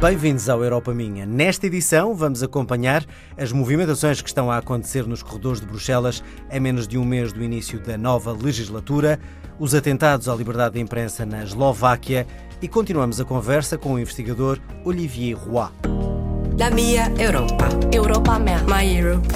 Bem-vindos ao Europa Minha. Nesta edição, vamos acompanhar as movimentações que estão a acontecer nos corredores de Bruxelas a menos de um mês do início da nova legislatura, os atentados à liberdade de imprensa na Eslováquia e continuamos a conversa com o investigador Olivier Roy. La mia Europa. Europa mea. My Europe.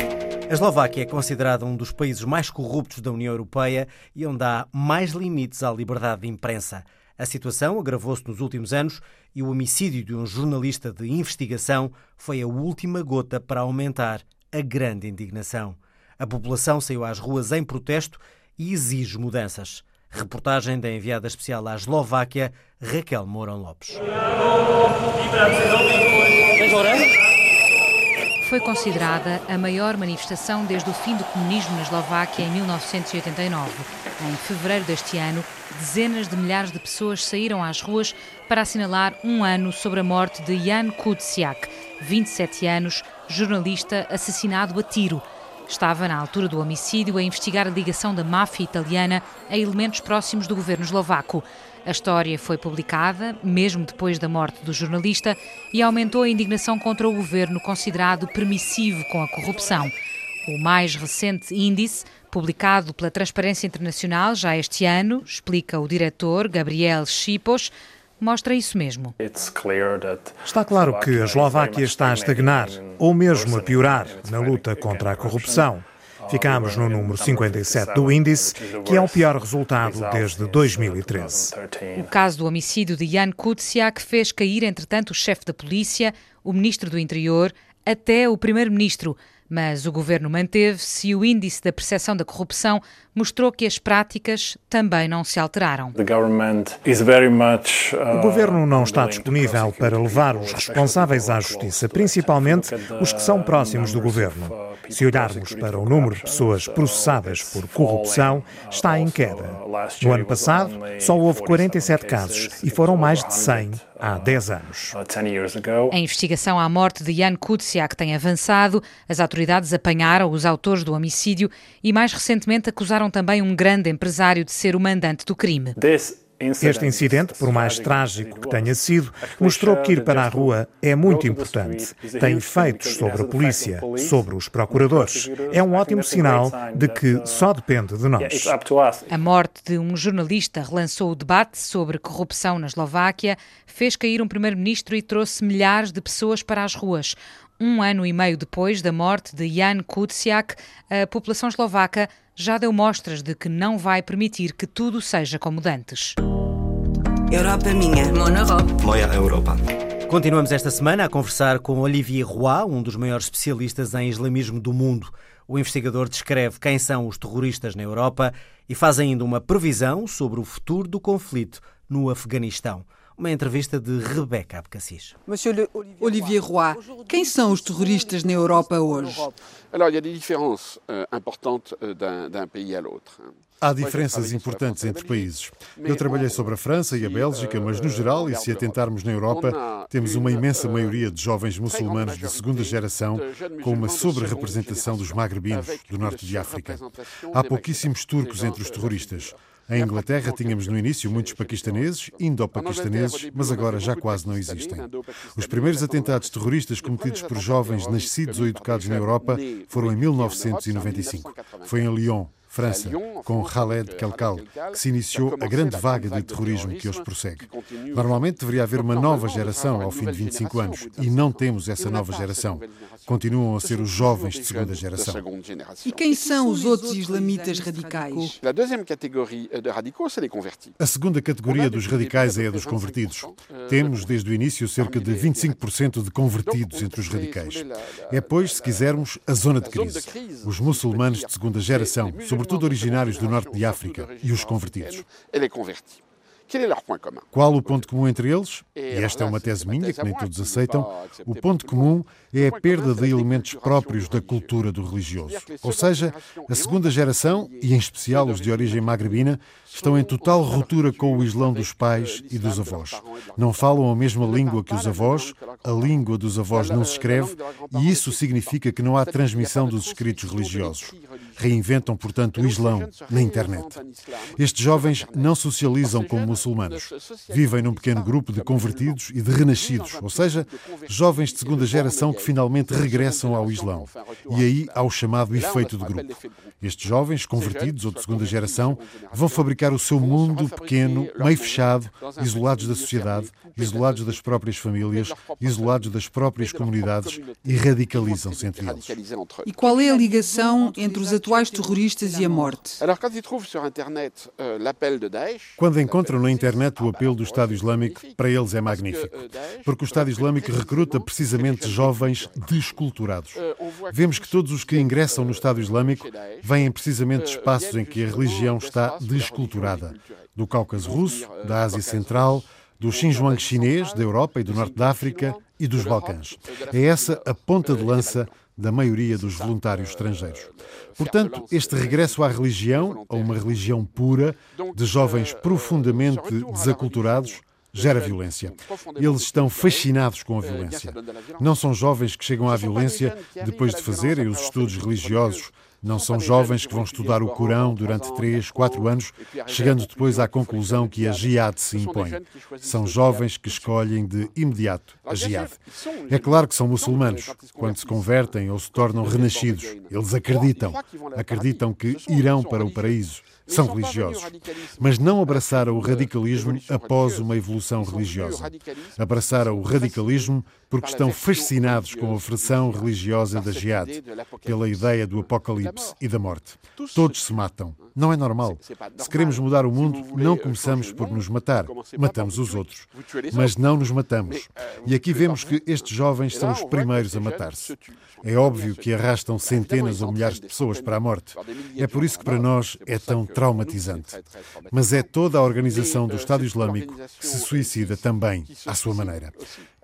A Eslováquia é considerada um dos países mais corruptos da União Europeia e onde há mais limites à liberdade de imprensa. A situação agravou-se nos últimos anos e o homicídio de um jornalista de investigação foi a última gota para aumentar a grande indignação. A população saiu às ruas em protesto e exige mudanças. Reportagem da enviada especial à Eslováquia, Raquel Mourão Lopes. Foi considerada a maior manifestação desde o fim do comunismo na Eslováquia em 1989. Em fevereiro deste ano, dezenas de milhares de pessoas saíram às ruas para assinalar um ano sobre a morte de Jan Kuciak, 27 anos, jornalista assassinado a tiro. Estava, na altura do homicídio, a investigar a ligação da máfia italiana a elementos próximos do governo eslovaco. A história foi publicada, mesmo depois da morte do jornalista, e aumentou a indignação contra o governo considerado permissivo com a corrupção. O mais recente índice, publicado pela Transparência Internacional já este ano, explica o diretor Gabriel Chipos, mostra isso mesmo. Está claro que a Eslováquia está a estagnar, ou mesmo a piorar, na luta contra a corrupção. Ficamos no número 57 do índice, que é o pior resultado desde 2013. O caso do homicídio de Jan Kuciak fez cair, entretanto, o chefe da polícia, o ministro do Interior, até o primeiro-ministro. Mas o governo manteve-se e o índice da percepção da corrupção mostrou que as práticas também não se alteraram. O governo não está disponível para levar os responsáveis à justiça, principalmente os que são próximos do governo. Se olharmos para o número de pessoas processadas por corrupção, está em queda. No ano passado, só houve 47 casos e foram mais de 100 há 10 anos. A investigação à morte de Jan Kuciak tem avançado. As autoridades apanharam os autores do homicídio e, mais recentemente, acusaram também um grande empresário de ser o mandante do crime. Este incidente, por mais trágico que tenha sido, mostrou que ir para a rua é muito importante. Tem efeitos sobre a polícia, sobre os procuradores. É um ótimo sinal de que só depende de nós. A morte de um jornalista relançou o debate sobre corrupção na Eslováquia, fez cair um primeiro-ministro e trouxe milhares de pessoas para as ruas. Um ano e meio depois da morte de Jan Kuciak, a população eslovaca já deu mostras de que não vai permitir que tudo seja como dantes. Europa minha. Mon Europe. Moja Europa. Continuamos esta semana a conversar com Olivier Roy, um dos maiores especialistas em islamismo do mundo. O investigador descreve quem são os terroristas na Europa e faz ainda uma previsão sobre o futuro do conflito no Afeganistão. Uma entrevista de Rebeca Abcacis. Olivier Roy, quem são os terroristas na Europa hoje? Há diferenças importantes entre países. Eu trabalhei sobre a França e a Bélgica, mas no geral, e se atentarmos na Europa, temos uma imensa maioria de jovens muçulmanos de segunda geração, com uma sobre-representação dos magrebinos, do norte de África. Há pouquíssimos turcos entre os terroristas. Em Inglaterra tínhamos no início muitos paquistaneses, indo-paquistaneses, mas agora já quase não existem. Os primeiros atentados terroristas cometidos por jovens nascidos ou educados na Europa foram em 1995. Foi em Lyon, França, com Khaled Kelkal, que se iniciou a grande vaga de terrorismo que hoje prossegue. Normalmente deveria haver uma nova geração ao fim de 25 anos e não temos essa nova geração. Continuam a ser os jovens de segunda geração. E quem são os outros islamitas radicais? A segunda categoria dos radicais é a dos convertidos. Temos, desde o início, cerca de 25% de convertidos entre os radicais. É, pois, se quisermos, a zona de crise. Os muçulmanos de segunda geração, sobretudo originários do norte de África, e os convertidos. Qual o ponto comum entre eles? E esta é uma tese minha que nem todos aceitam. O ponto comum é a perda de elementos próprios da cultura do religioso. Ou seja, a segunda geração, e em especial os de origem magrebina, estão em total ruptura com o islão dos pais e dos avós. Não falam a mesma língua que os avós, a língua dos avós não se escreve, e isso significa que não há transmissão dos escritos religiosos. Reinventam, portanto, o islão na internet. Estes jovens não socializam como muçulmanos. Vivem num pequeno grupo de convertidos e de renascidos, ou seja, jovens de segunda geração que finalmente regressam ao Islão. E aí há o chamado efeito de grupo. Estes jovens, convertidos ou de segunda geração, vão fabricar o seu mundo pequeno, meio fechado, isolados da sociedade, isolados das próprias famílias, isolados das próprias comunidades e radicalizam-se entre eles. E qual é a ligação entre os atuais terroristas e a morte? Quando encontram na internet o apelo do Estado Islâmico, para eles é magnífico, porque o Estado Islâmico recruta precisamente jovens desculturados. Vemos que todos os que ingressam no Estado Islâmico vêm precisamente de espaços em que a religião está desculturada. Do Cáucaso Russo, da Ásia Central, do Xinjiang chinês, da Europa e do Norte da África e dos Balcãs. É essa a ponta de lança da maioria dos voluntários estrangeiros. Portanto, este regresso à religião, a uma religião pura, de jovens profundamente desaculturados, gera violência. Eles estão fascinados com a violência. Não são jovens que chegam à violência depois de fazerem os estudos religiosos não são jovens que vão estudar o Corão durante três, quatro anos, chegando depois à conclusão que a jihad se impõe. São jovens que escolhem de imediato a jihad. É claro que são muçulmanos. Quando se convertem ou se tornam renascidos, eles acreditam. Acreditam que irão para o paraíso são religiosos, mas não abraçaram o radicalismo após uma evolução religiosa. Abraçaram o radicalismo porque estão fascinados com a versão religiosa da jihad, pela ideia do apocalipse e da morte. Todos se matam. Não é normal. Se queremos mudar o mundo, não começamos por nos matar. Matamos os outros. Mas não nos matamos. E aqui vemos que estes jovens são os primeiros a matar-se. É óbvio que arrastam centenas ou milhares de pessoas para a morte. É por isso que para nós é tão traumatizante. Mas é toda a organização do Estado Islâmico que se suicida também, à sua maneira.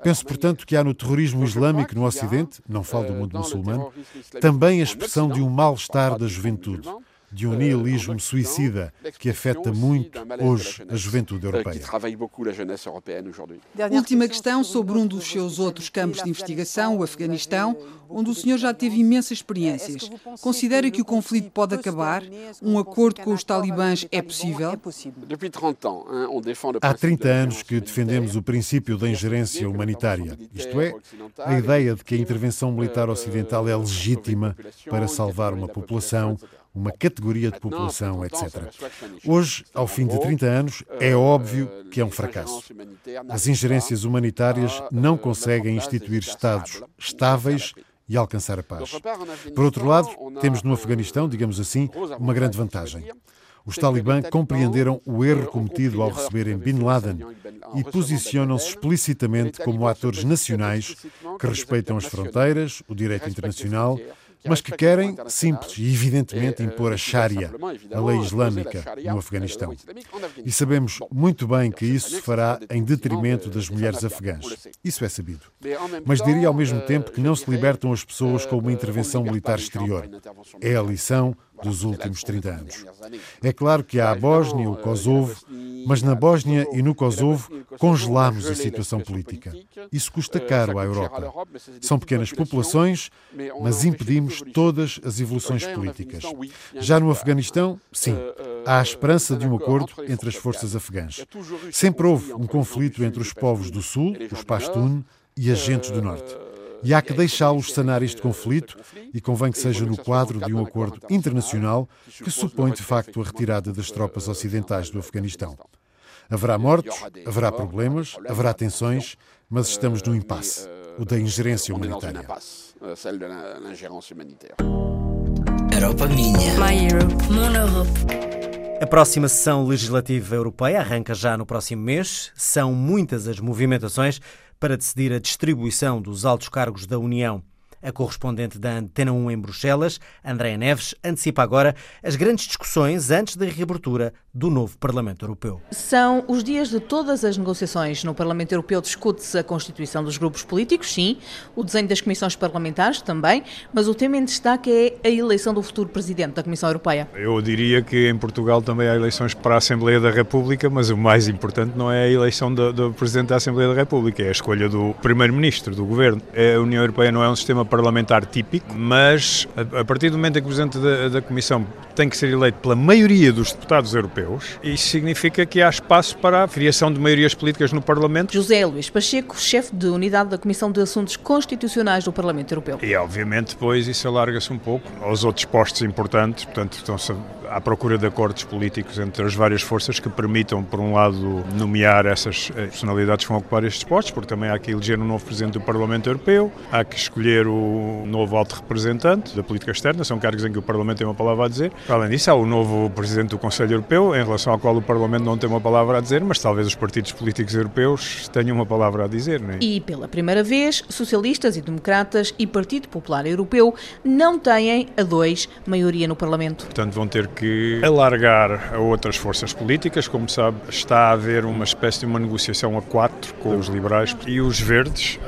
Penso, portanto, que há no terrorismo islâmico no Ocidente, não falo do mundo muçulmano, também a expressão de um mal-estar da juventude de um nihilismo suicida que afeta muito hoje a juventude europeia. Última questão sobre um dos seus outros campos de investigação, o Afeganistão, onde o senhor já teve imensas experiências. Considera que o conflito pode acabar? Um acordo com os talibãs é possível? Há 30 anos que defendemos o princípio da ingerência humanitária, isto é, a ideia de que a intervenção militar ocidental é legítima para salvar uma população uma categoria de população, etc. Hoje, ao fim de 30 anos, é óbvio que é um fracasso. As ingerências humanitárias não conseguem instituir Estados estáveis e alcançar a paz. Por outro lado, temos no Afeganistão, digamos assim, uma grande vantagem. Os talibã compreenderam o erro cometido ao receberem Bin Laden e posicionam-se explicitamente como atores nacionais que respeitam as fronteiras, o direito internacional mas que querem, simples e evidentemente, impor a Sharia, a lei islâmica, no Afeganistão. E sabemos muito bem que isso se fará em detrimento das mulheres afegãs. Isso é sabido. Mas diria ao mesmo tempo que não se libertam as pessoas com uma intervenção militar exterior. É a lição dos últimos 30 anos. É claro que há a Bósnia, o Kosovo, mas na Bósnia e no Kosovo congelamos a situação política. Isso custa caro à Europa. São pequenas populações, mas impedimos todas as evoluções políticas. Já no Afeganistão, sim, há a esperança de um acordo entre as forças afegãs. Sempre houve um conflito entre os povos do Sul, os Pashtun, e as gentes do Norte. E há que deixá-los sanar este conflito e convém que seja no quadro de um acordo internacional que supõe de facto a retirada das tropas ocidentais do Afeganistão. Haverá mortes, haverá problemas, haverá tensões, mas estamos no impasse, o da ingerência humanitária. Europa minha. My Europe. Mon Europe. A próxima sessão legislativa europeia arranca já no próximo mês. São muitas as movimentações para decidir a distribuição dos altos cargos da União. A correspondente da Antena 1 em Bruxelas, Andréa Neves, antecipa agora as grandes discussões antes da reabertura do novo Parlamento Europeu. São os dias de todas as negociações. No Parlamento Europeu discute-se a constituição dos grupos políticos, sim, o desenho das comissões parlamentares também, mas o tema em destaque é a eleição do futuro Presidente da Comissão Europeia. Eu diria que em Portugal também há eleições para a Assembleia da República, mas o mais importante não é a eleição do, do Presidente da Assembleia da República, é a escolha do Primeiro-Ministro, do Governo. A União Europeia não é um sistema parlamentar típico, mas a, a partir do momento em que o Presidente da, da Comissão tem que ser eleito pela maioria dos deputados europeus, isso significa que há espaço para a criação de maiorias políticas no Parlamento. José Luís Pacheco, chefe de unidade da Comissão de Assuntos Constitucionais do Parlamento Europeu. E, obviamente, depois isso alarga-se um pouco aos outros postos importantes, portanto, estão-se à procura de acordos políticos entre as várias forças que permitam, por um lado, nomear essas eh, personalidades que vão ocupar estes postos, porque também há que eleger um novo Presidente do Parlamento Europeu, há que escolher o novo alto representante da política externa, são cargos em que o Parlamento tem uma palavra a dizer. Além disso, há o novo Presidente do Conselho Europeu, em relação ao qual o Parlamento não tem uma palavra a dizer, mas talvez os partidos políticos europeus tenham uma palavra a dizer. Não é? E, pela primeira vez, socialistas e democratas e Partido Popular Europeu não têm a dois maioria no Parlamento. Portanto, vão ter que alargar a outras forças políticas. Como sabe, está a haver uma espécie de uma negociação a quatro com os liberais e os verdes.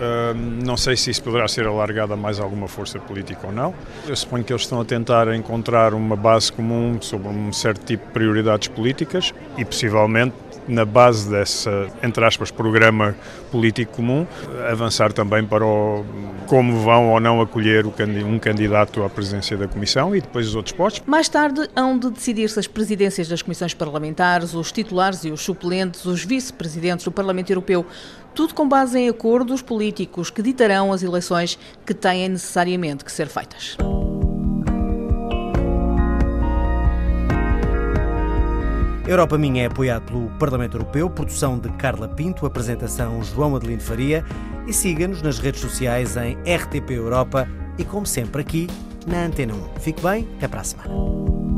não sei se isso poderá ser alargado a mais alguma força política ou não. Eu suponho que eles estão a tentar encontrar uma base comum sobre um certo tipo de prioridades políticas e possivelmente na base dessa, entre aspas, programa político comum, avançar também para o, como vão ou não acolher um candidato à presidência da Comissão e depois os outros postos. Mais tarde hão de decidir-se as presidências das comissões parlamentares, os titulares e os suplentes, os vice-presidentes do Parlamento Europeu, tudo com base em acordos políticos que ditarão as eleições que têm necessariamente que ser feitas. Europa Minha é apoiado pelo Parlamento Europeu, produção de Carla Pinto, apresentação João Adelino Faria e siga-nos nas redes sociais em RTP Europa e, como sempre, aqui na Antena 1. Fique bem, até para a semana.